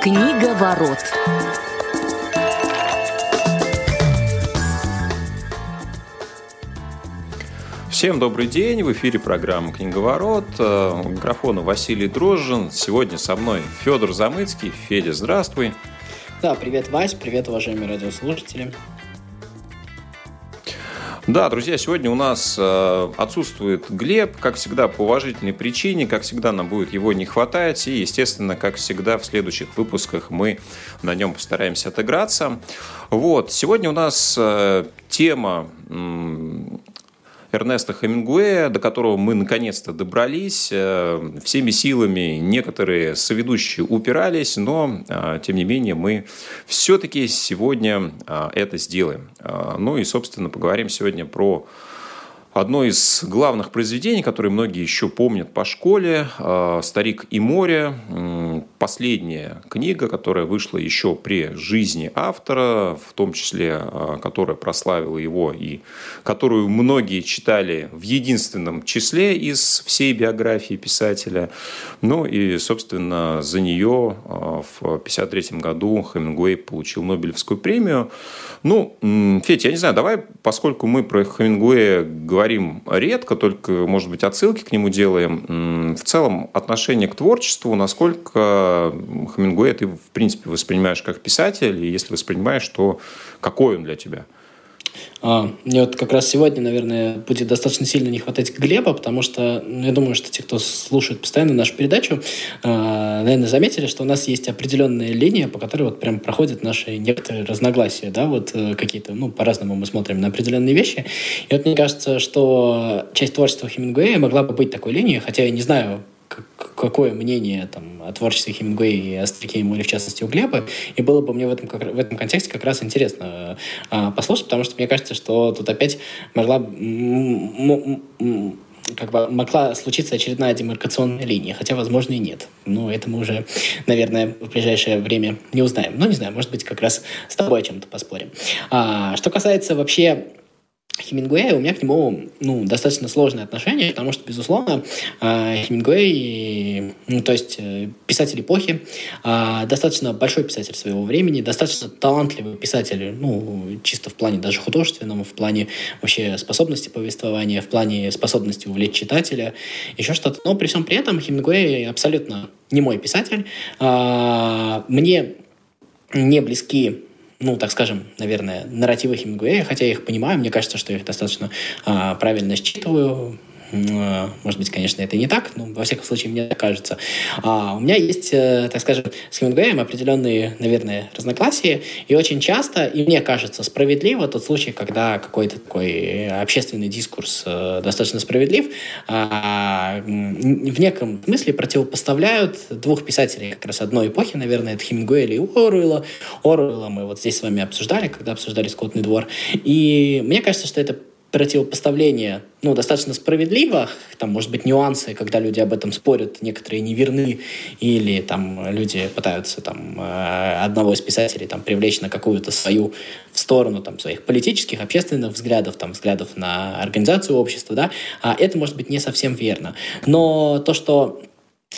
Книга ворот. Всем добрый день. В эфире программа «Книговорот». Э, у микрофона Василий Дрожжин. Сегодня со мной Федор Замыцкий. Федя, здравствуй. Да, привет, Вась. Привет, уважаемые радиослушатели. Да, друзья, сегодня у нас э, отсутствует Глеб, как всегда, по уважительной причине, как всегда, нам будет его не хватать, и, естественно, как всегда, в следующих выпусках мы на нем постараемся отыграться. Вот, сегодня у нас э, тема Эрнеста Хемингуэя, до которого мы наконец-то добрались. Э, всеми силами некоторые соведущие упирались, но, э, тем не менее, мы все-таки сегодня э, это сделаем. Ну и, собственно, поговорим сегодня про одно из главных произведений, которые многие еще помнят по школе, «Старик и море», последняя книга, которая вышла еще при жизни автора, в том числе, э, которая прославила его и которую многие читали в единственном числе из всей биографии писателя. Ну и, собственно, за нее э, в 1953 году Хемингуэй получил Нобелевскую премию. Ну, Федь, я не знаю, давай, поскольку мы про Хемингуэя говорим редко, только, может быть, отсылки к нему делаем, в целом отношение к творчеству, насколько Хемингуэя ты, в принципе, воспринимаешь как писатель, и если воспринимаешь, то какой он для тебя – а, мне вот как раз сегодня, наверное, будет достаточно сильно не хватать Глеба, потому что ну, я думаю, что те, кто слушает постоянно нашу передачу, а, наверное, заметили, что у нас есть определенная линия, по которой вот прям проходят наши некоторые разногласия, да, вот э, какие-то, ну, по-разному мы смотрим на определенные вещи. И вот мне кажется, что часть творчества Хемингуэя могла бы быть такой линией, хотя я не знаю, какое мнение там, о творчестве Хемингуэя и о старике или в частности, у Глеба. И было бы мне в этом, в этом контексте как раз интересно э, послушать, потому что мне кажется, что тут опять могла как бы могла случиться очередная демаркационная линия, хотя, возможно, и нет. Но это мы уже, наверное, в ближайшее время не узнаем. Но не знаю, может быть, как раз с тобой о чем-то поспорим. А, что касается вообще Хемингуэя, у меня к нему ну, достаточно сложное отношение, потому что, безусловно, а, Хемингуэй, ну, то есть э, писатель эпохи, а, достаточно большой писатель своего времени, достаточно талантливый писатель, ну, чисто в плане даже художественном, в плане вообще способности повествования, в плане способности увлечь читателя, еще что-то. Но при всем при этом Хемингуэй абсолютно не мой писатель. Мне не близки ну, так скажем, наверное, нарративы Хемингуэя, хотя я их понимаю, мне кажется, что я их достаточно а, правильно считываю, может быть, конечно, это не так, но во всяком случае мне так кажется. А у меня есть, э, так скажем, с Хемингуэем определенные, наверное, разногласия, и очень часто, и мне кажется, справедливо тот случай, когда какой-то такой общественный дискурс э, достаточно справедлив, а, в неком смысле противопоставляют двух писателей как раз одной эпохи, наверное, это Хемингуэя и Оруэлла. Оруэлла мы вот здесь с вами обсуждали, когда обсуждали «Скотный двор», и мне кажется, что это противопоставление, ну, достаточно справедливо. Там, может быть, нюансы, когда люди об этом спорят, некоторые неверны, или там люди пытаются там э, одного из писателей там привлечь на какую-то свою в сторону там своих политических, общественных взглядов, там взглядов на организацию общества, да, а это может быть не совсем верно. Но то, что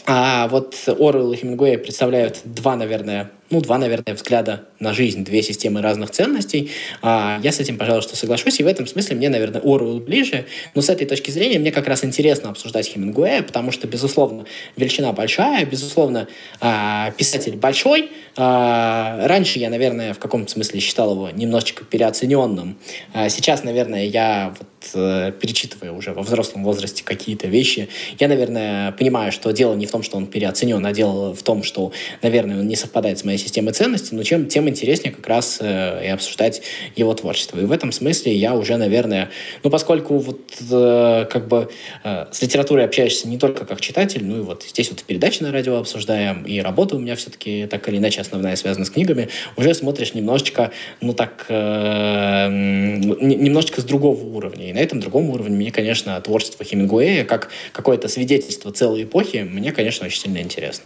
а вот Орвелл и Хемингуэй представляют два, наверное, ну, два, наверное, взгляда на жизнь, две системы разных ценностей. А, я с этим, пожалуйста, соглашусь, и в этом смысле мне, наверное, Оруэлл ближе. Но с этой точки зрения мне как раз интересно обсуждать Хемингуэя, потому что, безусловно, величина большая, безусловно, а, писатель большой. А, раньше я, наверное, в каком-то смысле считал его немножечко переоцененным. А сейчас, наверное, я вот Э, перечитывая уже во взрослом возрасте какие-то вещи, я, наверное, понимаю, что дело не в том, что он переоценен, а дело в том, что, наверное, он не совпадает с моей системой ценностей, но чем тем интереснее как раз э, и обсуждать его творчество. И в этом смысле я уже, наверное, ну, поскольку вот э, как бы э, с литературой общаешься не только как читатель, ну и вот здесь вот передачи на радио обсуждаем, и работа у меня все-таки так или иначе основная связана с книгами, уже смотришь немножечко, ну так, э, немножечко с другого уровня. И на этом другом уровне мне, конечно, творчество Хемингуэя, как какое-то свидетельство целой эпохи, мне, конечно, очень сильно интересно.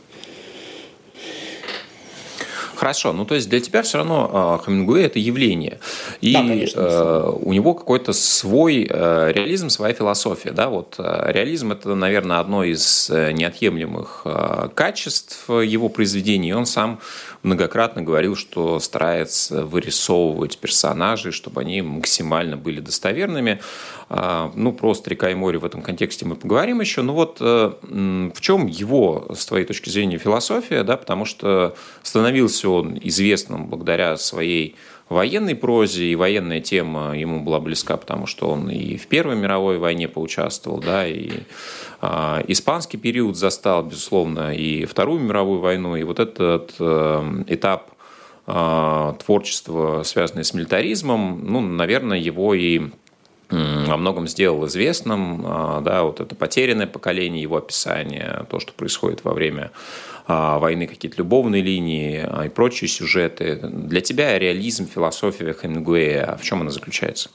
Хорошо, ну то есть для тебя все равно э, Хемингуэй это явление. И да, конечно, э, у него какой-то свой э, реализм, своя философия. Да? Вот, э, реализм это, наверное, одно из неотъемлемых качеств его произведений. Он сам многократно говорил, что старается вырисовывать персонажей, чтобы они максимально были достоверными. А, ну, про «Старика и море» в этом контексте мы поговорим еще. Но вот э, в чем его, с твоей точки зрения, философия, да, потому что становился он известным благодаря своей военной прозе, и военная тема ему была близка, потому что он и в Первой мировой войне поучаствовал, да, и э, испанский период застал, безусловно, и Вторую мировую войну, и вот этот э, этап э, творчества, связанный с милитаризмом, ну, наверное, его и во многом сделал известным, да, вот это потерянное поколение, его описание, то, что происходит во время а, войны, какие-то любовные линии а, и прочие сюжеты. Для тебя реализм, философия Хемингуэя, в чем она заключается?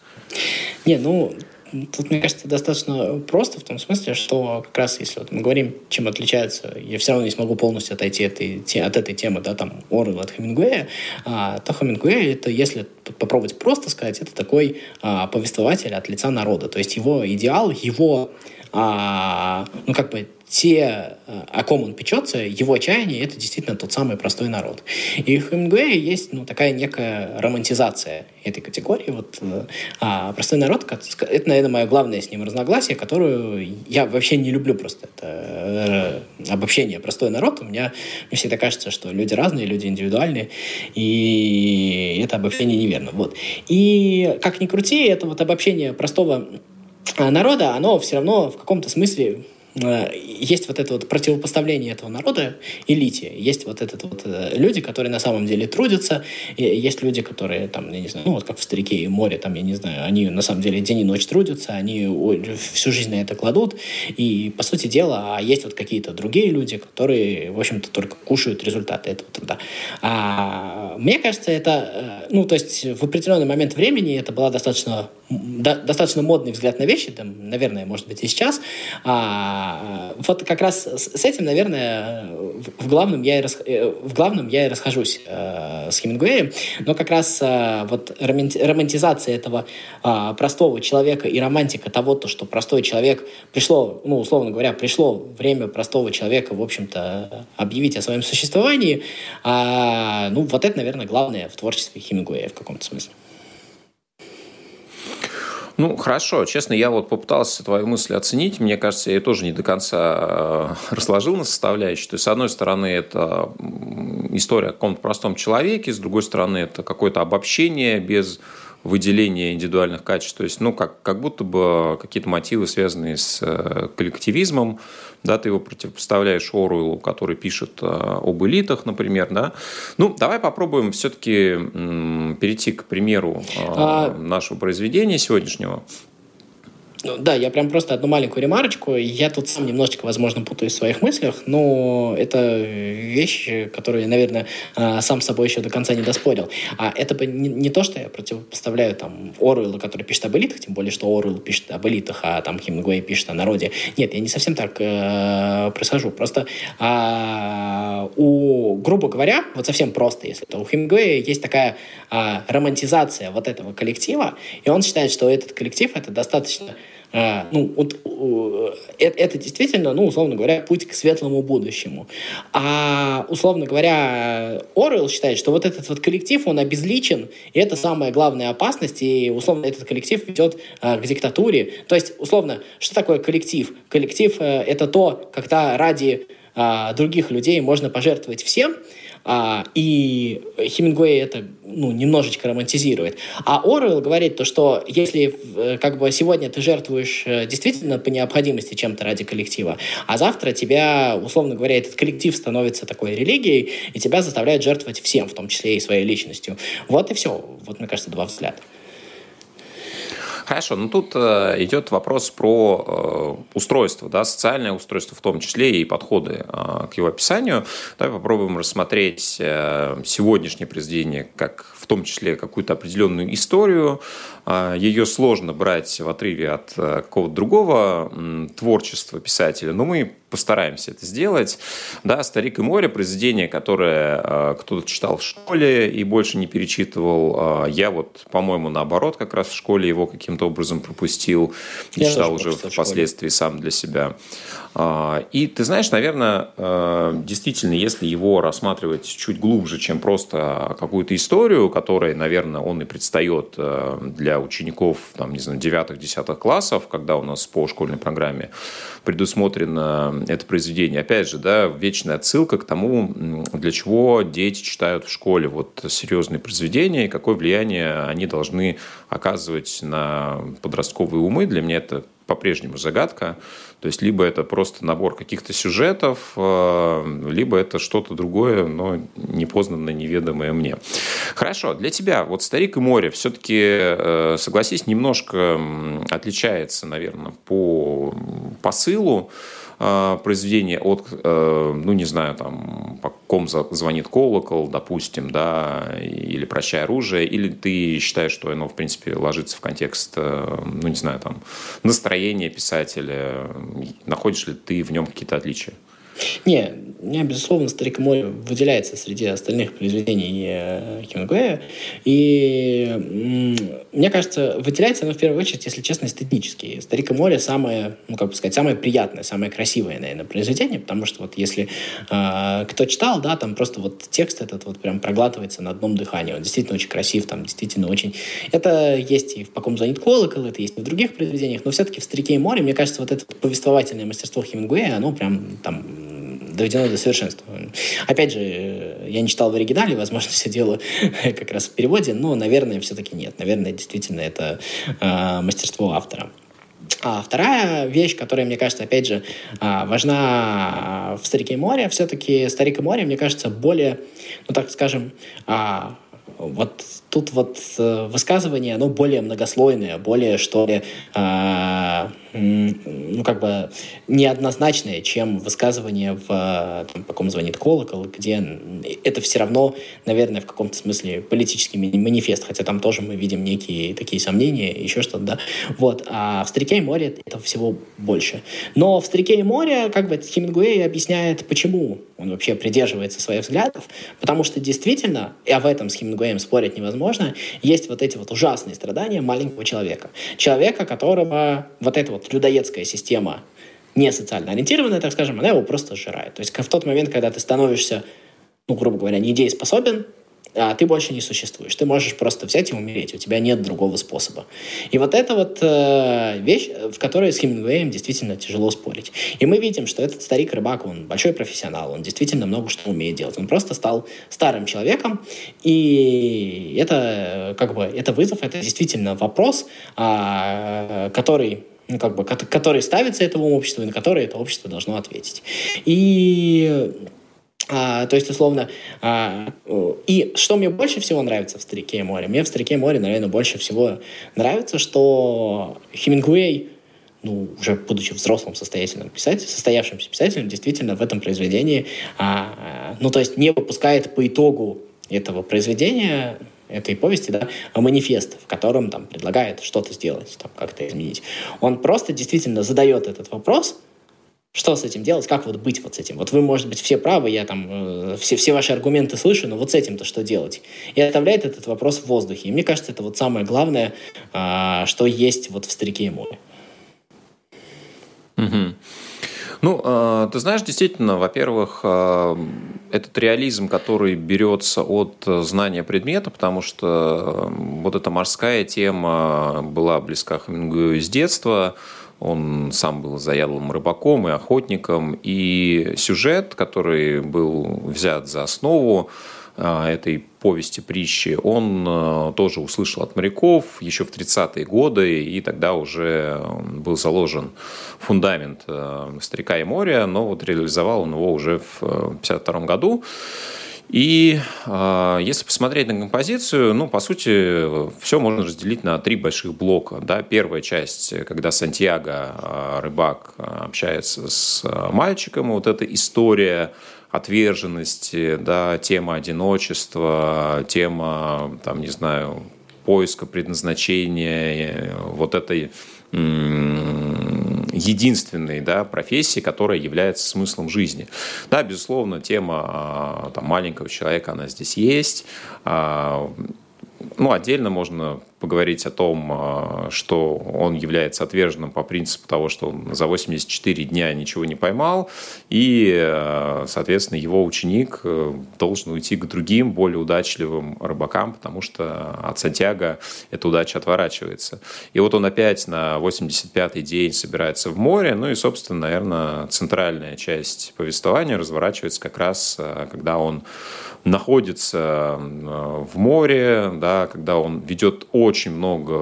Не, ну, Тут, мне кажется, достаточно просто в том смысле, что как раз если вот мы говорим, чем отличается, я все равно не смогу полностью отойти от этой, от этой темы, да, там, Орвелла от Хемингуэя, а, то Хемингуэй, это, если попробовать просто сказать, это такой а, повествователь от лица народа. То есть его идеал, его, а, ну, как бы, те, э, о ком он печется, его отчаяние, это действительно тот самый простой народ. И в Хемингуэе есть ну, такая некая романтизация этой категории. Вот, э, а простой народ, это, наверное, мое главное с ним разногласие, которую я вообще не люблю просто. Это э, обобщение. Простой народ, у меня мне всегда кажется, что люди разные, люди индивидуальные, и это обобщение неверно. Вот. И как ни крути, это вот обобщение простого народа, оно все равно в каком-то смысле есть вот это вот противопоставление этого народа элите. Есть вот этот вот э, люди, которые на самом деле трудятся, есть люди, которые там, я не знаю, ну вот как в «Старике и море», там, я не знаю, они на самом деле день и ночь трудятся, они всю жизнь на это кладут, и, по сути дела, а есть вот какие-то другие люди, которые, в общем-то, только кушают результаты этого труда. А мне кажется, это, э, ну, то есть в определенный момент времени это была достаточно, до, достаточно модный взгляд на вещи, там, наверное, может быть, и сейчас, а, а, вот как раз с этим, наверное, в главном я и, рас... Э, в главном я и расхожусь э, с Хемингуэем, но как раз э, вот романтизация этого э, простого человека и романтика того, то, что простой человек пришло, ну, условно говоря, пришло время простого человека, в общем-то, объявить о своем существовании, э, ну, вот это, наверное, главное в творчестве Хемингуэя в каком-то смысле. Ну, хорошо. Честно, я вот попытался твою мысль оценить. Мне кажется, я ее тоже не до конца э, разложил на составляющие. То есть, с одной стороны, это история о каком-то простом человеке, с другой стороны, это какое-то обобщение без выделения индивидуальных качеств. То есть, ну, как, как будто бы какие-то мотивы, связанные с э, коллективизмом, да, ты его противопоставляешь Оруэллу, который пишет э, об элитах, например, да. Ну, давай попробуем все-таки перейти к примеру э, а... нашего произведения сегодняшнего. Ну, да, я прям просто одну маленькую ремарочку. Я тут сам немножечко, возможно, путаюсь в своих мыслях, но это вещи, которые, наверное, а, сам собой еще до конца не доспорил. А это бы не, не то, что я противопоставляю там Оруэллу, который пишет об элитах, тем более, что Оруэлл пишет об элитах, а там Хемингуэй пишет о народе. Нет, я не совсем так э, происхожу. Просто а, у, грубо говоря, вот совсем просто, если то у Хемингуэя есть такая а, романтизация вот этого коллектива, и он считает, что этот коллектив это достаточно ну, вот, это, это действительно, ну, условно говоря, путь к светлому будущему. А, условно говоря, Орел считает, что вот этот вот коллектив, он обезличен, и это самая главная опасность, и, условно, этот коллектив ведет а, к диктатуре. То есть, условно, что такое коллектив? Коллектив а, — это то, когда ради а, других людей можно пожертвовать всем, а, и Хемингуэй это ну, немножечко романтизирует. А Оруэлл говорит то, что если э, как бы сегодня ты жертвуешь э, действительно по необходимости чем-то ради коллектива, а завтра тебя, условно говоря, этот коллектив становится такой религией, и тебя заставляют жертвовать всем, в том числе и своей личностью. Вот и все. Вот, мне кажется, два взгляда. Хорошо, ну тут э, идет вопрос про э, устройство, да, социальное устройство в том числе и подходы э, к его описанию. Давай попробуем рассмотреть сегодняшнее произведение как в том числе какую-то определенную историю. Ее сложно брать в отрыве от какого-то другого творчества писателя, но мы постараемся это сделать. Да, «Старик и море» – произведение, которое э, кто-то читал в школе и больше не перечитывал. Э, я вот, по-моему, наоборот, как раз в школе его каким-то образом пропустил и Я читал уже впоследствии сам для себя. А, и ты знаешь, наверное, э, действительно, если его рассматривать чуть глубже, чем просто какую-то историю, которой, наверное, он и предстает э, для учеников, там, не знаю, 9-10 классов, когда у нас по школьной программе предусмотрено это произведение. Опять же, да, вечная отсылка к тому, для чего дети читают в школе вот серьезные произведения и какое влияние они должны оказывать на подростковые умы. Для меня это по-прежнему загадка. То есть либо это просто набор каких-то сюжетов, э, либо это что-то другое, но непознанное, неведомое мне. Хорошо, для тебя вот «Старик и море» все-таки, э, согласись, немножко отличается, наверное, по посылу. А, произведение от, э, ну, не знаю, там, по ком звонит колокол, допустим, да, или «Прощай оружие», или ты считаешь, что оно, в принципе, ложится в контекст, э, ну, не знаю, там, настроения писателя, находишь ли ты в нем какие-то отличия? Не, меня, безусловно, «Старик море» выделяется среди остальных произведений э, Хемингуэя. И мне кажется, выделяется оно в первую очередь, если честно, эстетически. «Старик и море» самое, ну, как бы сказать, самое приятное, самое красивое, наверное, произведение, потому что вот если э, кто читал, да, там просто вот текст этот вот прям проглатывается на одном дыхании. Он действительно очень красив, там действительно очень... Это есть и в «По ком звонит колокол», это есть и в других произведениях, но все-таки в «Старике и море», мне кажется, вот это повествовательное мастерство Хемингуэя, оно прям там доведено до совершенства. Опять же, я не читал в оригинале, возможно, все дело как раз в переводе, но, наверное, все-таки нет. Наверное, действительно, это э, мастерство автора. А вторая вещь, которая, мне кажется, опять же, а, важна в «Старике и море», все-таки «Старик и море», мне кажется, более, ну, так скажем, а, вот тут вот э, высказывание, оно более многослойное, более, что ли, ну, как бы неоднозначное, чем высказывание в там, по ком звонит колокол, где это все равно, наверное, в каком-то смысле политический манифест, хотя там тоже мы видим некие такие сомнения, еще что-то, да. Вот. А в «Старике и море» этого всего больше. Но в «Старике и море» как бы Хемингуэй объясняет, почему он вообще придерживается своих взглядов, потому что действительно, и об этом с Хемингуэем спорить невозможно, есть вот эти вот ужасные страдания маленького человека. Человека, которого вот вот вот людоедская система не социально ориентированная, так скажем, она его просто сжирает. То есть в тот момент, когда ты становишься, ну, грубо говоря, недееспособен, а ты больше не существуешь. Ты можешь просто взять и умереть. У тебя нет другого способа. И вот это вот э, вещь, в которой с Хемингуэем действительно тяжело спорить. И мы видим, что этот старик-рыбак, он большой профессионал, он действительно много что умеет делать. Он просто стал старым человеком, и это как бы это вызов, это действительно вопрос, э, который ну, как бы, который ставится этому обществу и на который это общество должно ответить. И а, то есть, условно, а, и что мне больше всего нравится в «Старике и море»? Мне в «Старике и море», наверное, больше всего нравится, что Хемингуэй, ну, уже будучи взрослым состоятельным писателем, состоявшимся писателем, действительно в этом произведении, а, ну, то есть не выпускает по итогу этого произведения этой повести, да, манифест, в котором там предлагает что-то сделать, там, как-то изменить. Он просто действительно задает этот вопрос, что с этим делать, как вот быть вот с этим. Вот вы, может быть, все правы, я там э, все, все ваши аргументы слышу, но вот с этим-то что делать? И оставляет этот вопрос в воздухе. И мне кажется, это вот самое главное, э, что есть вот в «Старике и море». Угу. Ну, э, ты знаешь, действительно, во-первых, э, этот реализм, который берется от знания предмета, потому что э, вот эта морская тема была близка Хемингуэю с детства, он сам был заядлым рыбаком и охотником, и сюжет, который был взят за основу, а, этой повести притчи, он а, тоже услышал от моряков еще в 30-е годы, и тогда уже был заложен фундамент а, «Старика и моря», но вот реализовал он его уже в 52 году. И э, если посмотреть на композицию, ну, по сути, все можно разделить на три больших блока. Да? Первая часть, когда Сантьяго, э, рыбак, общается с мальчиком, вот эта история отверженности, да, тема одиночества, тема, там, не знаю, поиска предназначения, вот этой единственной да, профессии, которая является смыслом жизни. Да, безусловно, тема а, там, маленького человека, она здесь есть. Ну, отдельно можно поговорить о том, а, что он является отверженным по принципу того, что он за 84 дня ничего не поймал, и, а, соответственно, его ученик э, должен уйти к другим, более удачливым рыбакам, потому что от Сантьяго эта удача отворачивается. И вот он опять на 85-й день собирается в море, ну и, собственно, наверное, центральная часть повествования разворачивается как раз, а, когда он находится в море, да, когда он ведет очень много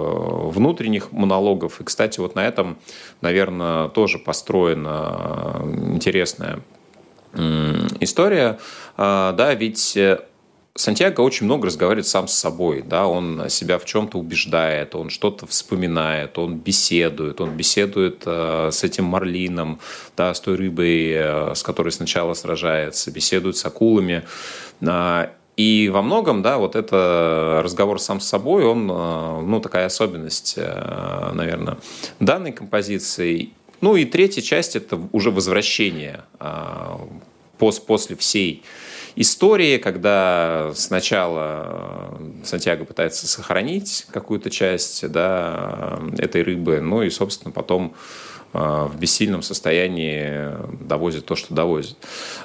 внутренних монологов. И, кстати, вот на этом, наверное, тоже построена интересная история. А, да, ведь э, Сантьяго очень много разговаривает сам с собой, да, он себя в чем-то убеждает, он что-то вспоминает, он беседует, он беседует э, с этим марлином, да, с той рыбой, э, с которой сначала сражается, беседует с акулами. Э, и во многом, да, вот это разговор сам с собой, он, э, ну, такая особенность, э, наверное, данной композиции. Ну и третья часть – это уже возвращение э, после всей истории, когда сначала Сантьяго пытается сохранить какую-то часть да, этой рыбы, ну и, собственно, потом в бессильном состоянии довозит то, что довозит.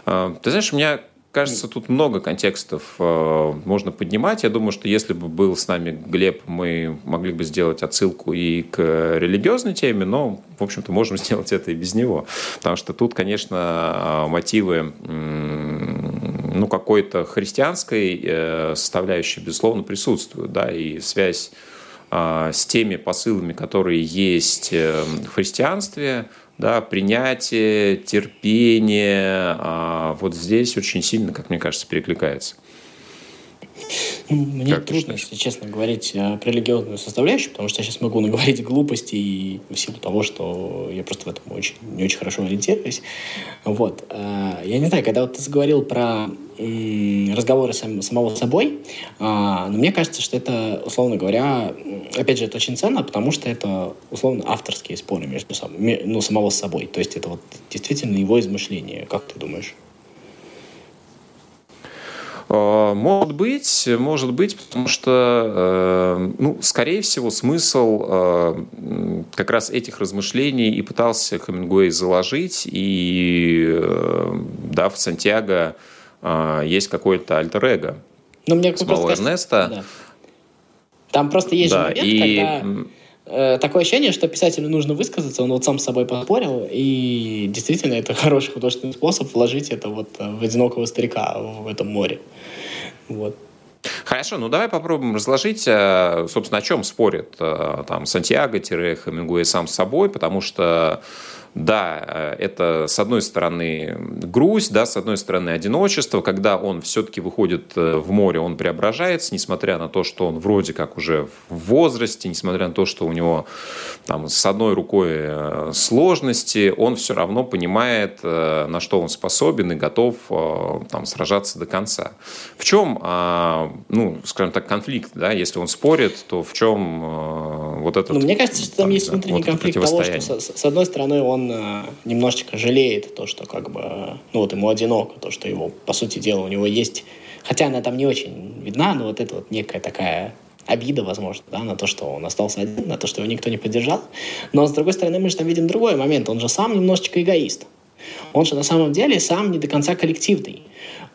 Ты знаешь, у меня кажется, тут много контекстов э, можно поднимать. Я думаю, что если бы был с нами Глеб, мы могли бы сделать отсылку и к религиозной теме, но, в общем-то, можем сделать это и без него. Потому что тут, конечно, мотивы ну, какой-то христианской э, составляющей, безусловно, присутствуют. Да, и связь э, с теми посылами, которые есть в христианстве – да, принятие, терпение, а вот здесь очень сильно, как мне кажется, перекликается. Ну, мне как трудно, если честно, говорить э, про религиозную составляющую, потому что я сейчас могу наговорить глупости и в силу того, что я просто в этом очень, не очень хорошо ориентируюсь. Вот. Э, я не знаю, когда вот ты заговорил про разговоры сам, самого собой, а, но мне кажется, что это, условно говоря, опять же, это очень ценно, потому что это, условно, авторские споры между собой, ну, самого собой. То есть это вот действительно его измышления. Как ты думаешь? Э, может быть, может быть, потому что, э, ну, скорее всего, смысл э, как раз этих размышлений и пытался Хемингуэй заложить, и да, в Сантьяго есть какой-то альтер-эго ну, мне самого Эрнеста. Да. Там просто есть да, же момент, и... когда э, такое ощущение, что писателю нужно высказаться, он вот сам с собой поспорил, и действительно это хороший художественный способ вложить это вот в одинокого старика в этом море. Вот. Хорошо, ну давай попробуем разложить, э, собственно, о чем спорит э, там Сантьяго-Хемингуэй сам с собой, потому что да, э, это с одной стороны грусть, да, с одной стороны одиночество, когда он все-таки выходит э, в море, он преображается, несмотря на то, что он вроде как уже в возрасте, несмотря на то, что у него там с одной рукой э, сложности, он все равно понимает, на что он способен и готов там сражаться до конца. В чем, а, ну, скажем так, конфликт, да, если он спорит, то в чем вот этот... Ну, мне кажется, что там, там есть внутренний вот конфликт того, что с, с одной стороны он он э, немножечко жалеет то, что как бы, ну вот ему одиноко, то, что его, по сути дела, у него есть, хотя она там не очень видна, но вот это вот некая такая обида, возможно, да, на то, что он остался один, на то, что его никто не поддержал. Но, с другой стороны, мы же там видим другой момент. Он же сам немножечко эгоист. Он же на самом деле сам не до конца коллективный.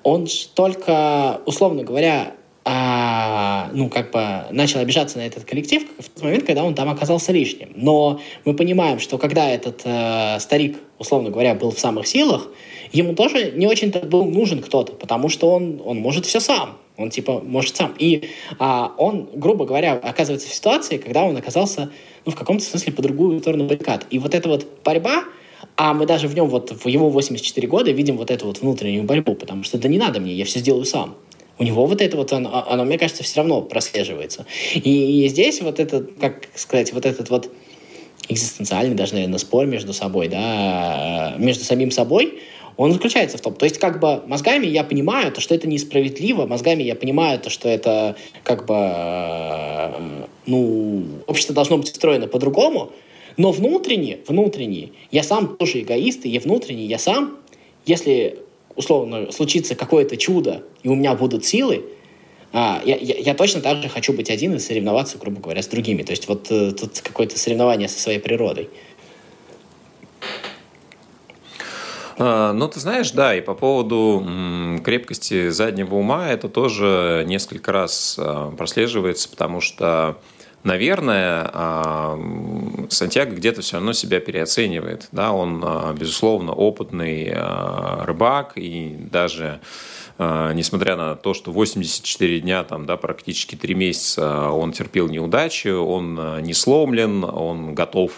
Он же только, условно говоря, а, ну, как бы начал обижаться на этот коллектив в тот момент, когда он там оказался лишним. Но мы понимаем, что когда этот э, старик, условно говоря, был в самых силах, ему тоже не очень-то был нужен кто-то, потому что он, он может все сам. Он типа может сам. И а, он, грубо говоря, оказывается в ситуации, когда он оказался ну, в каком-то смысле по другую сторону баррикад. И вот эта вот борьба, а мы даже в нем вот в его 84 года видим вот эту вот внутреннюю борьбу, потому что да не надо мне, я все сделаю сам. У него вот это вот, оно, оно мне кажется, все равно прослеживается. И, и здесь вот этот, как сказать, вот этот вот экзистенциальный даже, наверное, спор между собой, да, между самим собой, он заключается в том, то есть как бы мозгами я понимаю, то, что это несправедливо, мозгами я понимаю, то, что это как бы, э, ну, общество должно быть устроено по-другому, но внутренне, внутренне, я сам тоже эгоист, и внутренне я сам, если условно случится какое-то чудо, и у меня будут силы, а, я, я, я точно так же хочу быть один и соревноваться, грубо говоря, с другими. То есть вот э, тут какое-то соревнование со своей природой. А, ну, ты знаешь, да, и по поводу крепкости заднего ума это тоже несколько раз а, прослеживается, потому что наверное, а, Сантьяго где-то все равно себя переоценивает. Да? Он, безусловно, опытный рыбак и даже а, несмотря на то, что 84 дня, там, да, практически 3 месяца он терпел неудачи, он а, не сломлен, он готов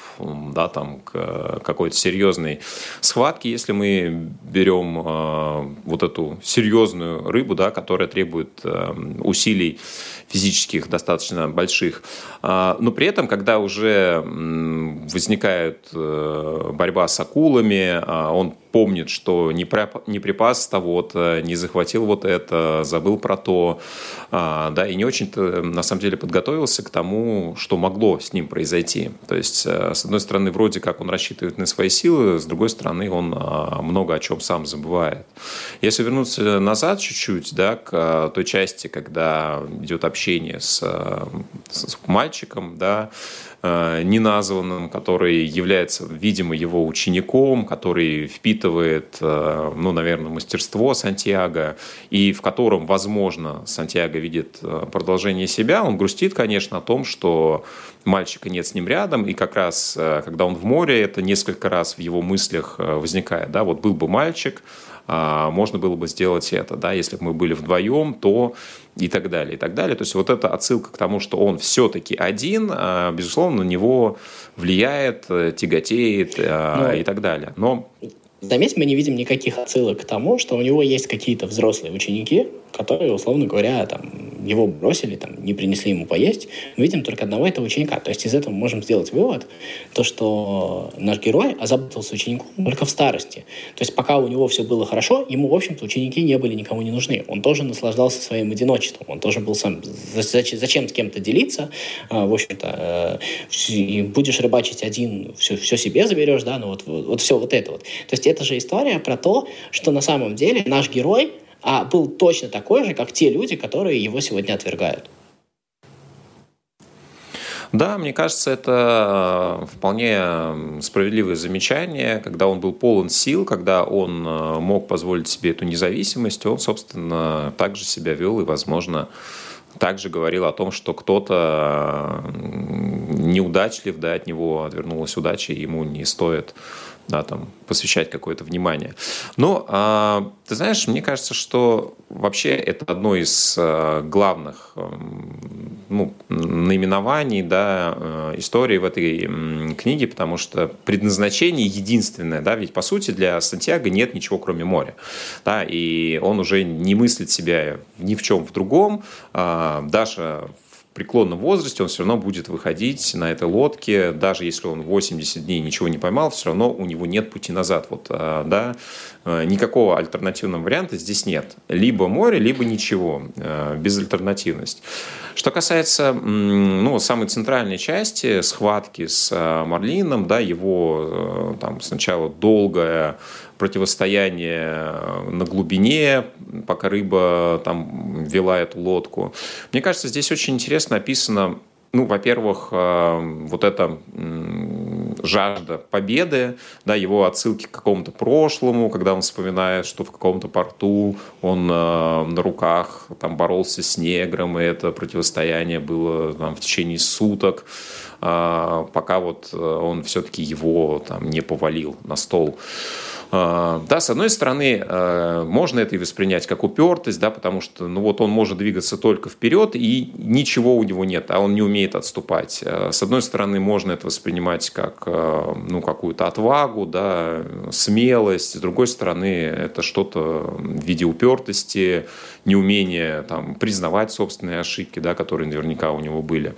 да, там, к какой-то серьезной схватке, если мы берем э, вот эту серьезную рыбу, да, которая требует э, усилий физических достаточно больших. Но при этом, когда уже возникает э, борьба с акулами, он помнит, что не, не припас того-то, не захватил вот это, забыл про то, а, да, и не очень-то на самом деле подготовился к тому, что могло с ним произойти. То есть, э, с одной стороны, вроде как он рассчитывает на свои силы, с другой стороны, он а, много о чем сам забывает. Если вернуться назад чуть-чуть, да, к а, той части, когда идет общение с, с мальчиком, да, Э, неназванным, который является, видимо, его учеником, который впитывает, э, ну, наверное, мастерство Сантьяго, и в котором, возможно, Сантьяго видит э, продолжение себя, он грустит, конечно, о том, что мальчика нет с ним рядом, и как раз, когда он в море, это несколько раз в его мыслях возникает, да, вот был бы мальчик, можно было бы сделать это, да, если бы мы были вдвоем, то и так далее, и так далее. То есть вот эта отсылка к тому, что он все-таки один, а, безусловно, на него влияет, э, тяготеет а, Но... и так далее. Но Заметь, мы не видим никаких отсылок к тому, что у него есть какие-то взрослые ученики, которые, условно говоря, там, его бросили, там, не принесли ему поесть. Мы видим только одного этого ученика. То есть из этого мы можем сделать вывод, то, что наш герой озаботился учеником только в старости. То есть пока у него все было хорошо, ему, в общем-то, ученики не были никому не нужны. Он тоже наслаждался своим одиночеством. Он тоже был сам... Зачем с кем-то делиться? А, в общем-то, э, будешь рыбачить один, все, все себе заберешь, да, ну вот, вот, вот все вот это вот. То есть это же история про то, что на самом деле наш герой а был точно такой же, как те люди, которые его сегодня отвергают. Да, мне кажется, это э, вполне справедливое замечание. Когда он был полон сил, когда он э, мог позволить себе эту независимость, он, собственно, также себя вел и, возможно, также говорил о том, что кто-то э, неудачлив, да, от него отвернулась удача, и ему не стоит да, там, посвящать какое-то внимание. Но, а, ты знаешь, мне кажется, что вообще это одно из а, главных а, ну, наименований, да, а, истории в этой м, книге, потому что предназначение единственное, да, ведь по сути для Сантьяго нет ничего кроме моря, да, и он уже не мыслит себя ни в чем в другом. А, Даша преклонном возрасте он все равно будет выходить на этой лодке, даже если он 80 дней ничего не поймал, все равно у него нет пути назад. Вот, а, да, никакого альтернативного варианта здесь нет. Либо море, либо ничего, а, безальтернативность. Что касается ну, самой центральной части, схватки с Марлином, да, его там сначала долгая противостояние на глубине, пока рыба там вела эту лодку. Мне кажется, здесь очень интересно описано ну, во-первых, э, вот эта жажда победы, да, его отсылки к какому-то прошлому, когда он вспоминает, что в каком-то порту он э, на руках там боролся с негром, и это противостояние было там, в течение суток, э, пока вот он все-таки его там не повалил на стол. Да, с одной стороны, а, можно это и воспринять как упертость, да, потому что ну, вот он может двигаться только вперед, и ничего у него нет, а он не умеет отступать. А, с одной стороны, можно это воспринимать как ну, какую-то отвагу, да, смелость. С другой стороны, это что-то в виде упертости, неумения там, признавать собственные ошибки, да, которые наверняка у него были.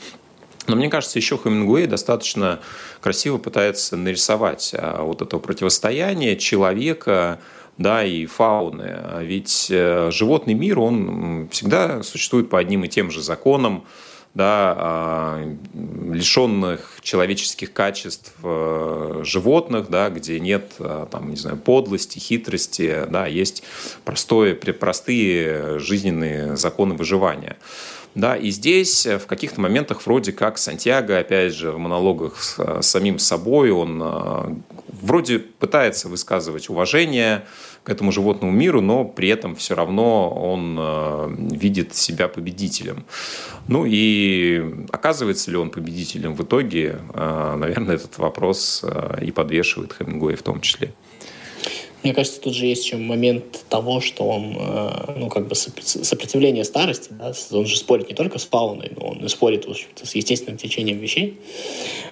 Но мне кажется, еще Хемингуэй достаточно красиво пытается нарисовать а, вот это противостояние человека да, и фауны. Ведь э, животный мир, он всегда существует по одним и тем же законам, да, а, лишенных человеческих качеств э, животных, да, где нет а, там, не знаю, подлости, хитрости, да, есть простое, простые жизненные законы выживания. Да, и здесь э, в каких-то моментах вроде как Сантьяго, опять же, в монологах с, э, самим собой, он э, вроде пытается высказывать уважение к этому животному миру, но при этом все равно он видит себя победителем. Ну и оказывается ли он победителем в итоге, наверное, этот вопрос и подвешивает Хемингуэй в том числе. Мне кажется, тут же есть еще момент того, что он, э, ну, как бы сопротивление старости, да, он же спорит не только с фауной, но он и спорит с естественным течением вещей.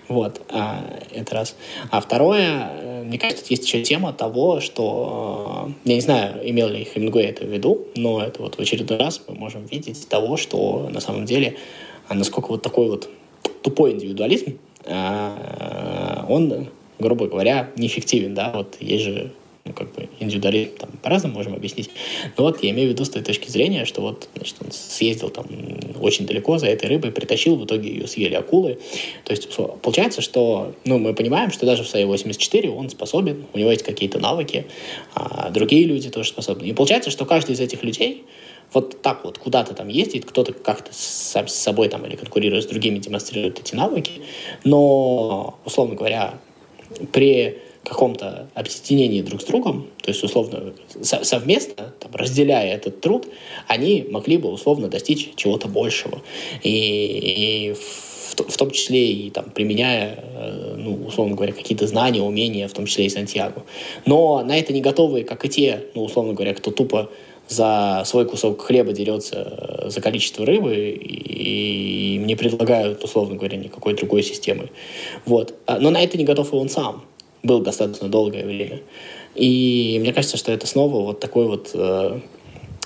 Вот, а, это раз. А второе, э, мне кажется, есть еще тема того, что, э, я не знаю, имел ли Хемингуэй это в виду, но это вот в очередной раз мы можем видеть того, что на самом деле, а насколько вот такой вот тупой индивидуализм, он, грубо говоря, неэффективен, да, вот есть же ну, как бы индивидуализм там по-разному можем объяснить. Но вот я имею в виду с той точки зрения, что вот, значит, он съездил там очень далеко за этой рыбой, притащил, в итоге ее съели акулы. То есть получается, что, ну, мы понимаем, что даже в своей 84 он способен, у него есть какие-то навыки, а другие люди тоже способны. И получается, что каждый из этих людей вот так вот куда-то там ездит, кто-то как-то сам с собой там или конкурируя с другими демонстрирует эти навыки, но, условно говоря, при каком-то объединении друг с другом, то есть условно совместно, там, разделяя этот труд, они могли бы условно достичь чего-то большего. И, и в, в том числе и там, применяя, э, ну, условно говоря, какие-то знания, умения, в том числе и Сантьяго. Но на это не готовы, как и те, ну, условно говоря, кто тупо за свой кусок хлеба дерется э, за количество рыбы, и им не предлагают, условно говоря, никакой другой системы. Вот. А, но на это не готов и он сам был достаточно долгое время. И мне кажется, что это снова вот такой вот э,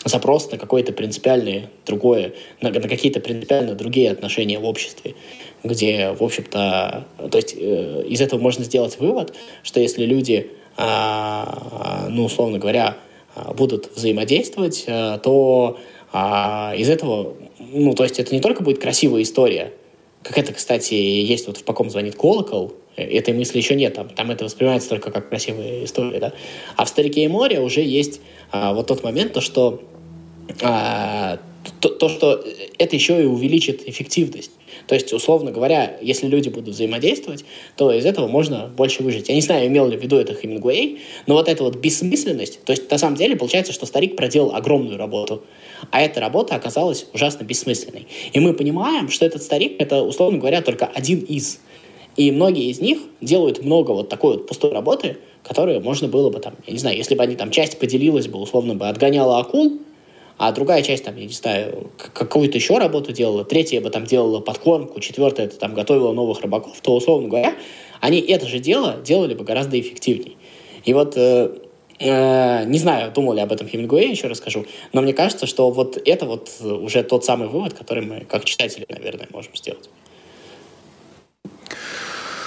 запрос на какое-то принципиальное другое, на, на какие-то принципиально другие отношения в обществе, где, в общем-то, то есть э, из этого можно сделать вывод, что если люди, э, ну, условно говоря, будут взаимодействовать, э, то э, из этого, ну, то есть это не только будет красивая история, как это, кстати, есть вот в «По ком звонит колокол», этой мысли еще нет, там, там это воспринимается только как красивая история, да. А в «Старике и море» уже есть а, вот тот момент, то, что а, то, то, что это еще и увеличит эффективность. То есть, условно говоря, если люди будут взаимодействовать, то из этого можно больше выжить. Я не знаю, имел ли в виду это Хемингуэй, но вот эта вот бессмысленность, то есть на самом деле получается, что старик проделал огромную работу, а эта работа оказалась ужасно бессмысленной. И мы понимаем, что этот старик — это, условно говоря, только один из. И многие из них делают много вот такой вот пустой работы, которую можно было бы там, я не знаю, если бы они там часть поделилась бы, условно бы отгоняла акул, а другая часть там, я не знаю, какую-то еще работу делала, третья бы там делала подкормку, четвертая это там готовила новых рыбаков, то, условно говоря, они это же дело делали бы гораздо эффективнее. И вот э, э, не знаю, думал ли об этом Хемингуэй, еще расскажу, но мне кажется, что вот это вот уже тот самый вывод, который мы, как читатели, наверное, можем сделать.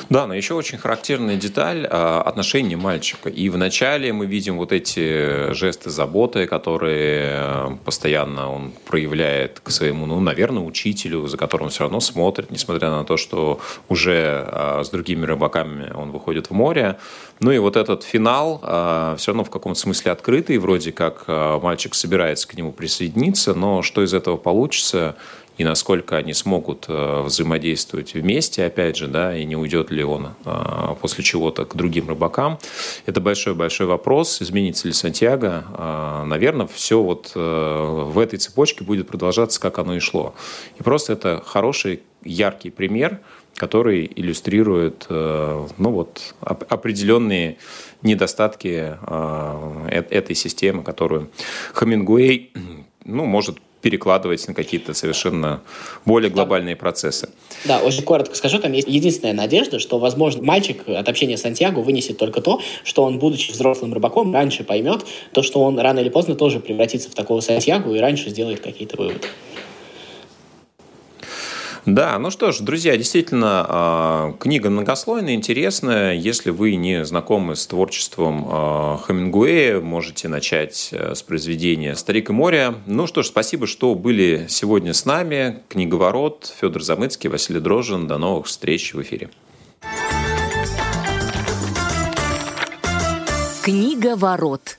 Да, но еще очень характерная деталь а, отношения мальчика. И вначале мы видим вот эти жесты заботы, которые э, постоянно он проявляет к своему, ну, наверное, учителю, за которым он все равно смотрит, несмотря на то, что уже а, с другими рыбаками он выходит в море. Ну и вот этот финал а, все равно в каком-то смысле открытый, вроде как мальчик собирается к нему присоединиться, но что из этого получится, и насколько они смогут э, взаимодействовать вместе, опять же, да, и не уйдет ли он э, после чего-то к другим рыбакам. Это большой-большой вопрос. Изменится ли Сантьяго? Э, Наверное, все вот в этой цепочке будет продолжаться, как оно и шло. И просто это хороший, яркий пример который иллюстрирует ну вот, определенные недостатки этой системы, которую Хамингуэй ну, может перекладывать на какие-то совершенно более глобальные да. процессы. Да, очень коротко скажу, там есть единственная надежда, что, возможно, мальчик от общения с Сантьяго вынесет только то, что он, будучи взрослым рыбаком, раньше поймет то, что он рано или поздно тоже превратится в такого Сантьяго и раньше сделает какие-то выводы. Да, ну что ж, друзья, действительно, а, книга многослойная, интересная. Если вы не знакомы с творчеством а, Хемингуэя, можете начать э, с произведения «Старик и море». Ну что ж, спасибо, что были сегодня с нами. Книговорот, Федор Замыцкий, Василий Дрожжин. До новых встреч в эфире. Книга ворот.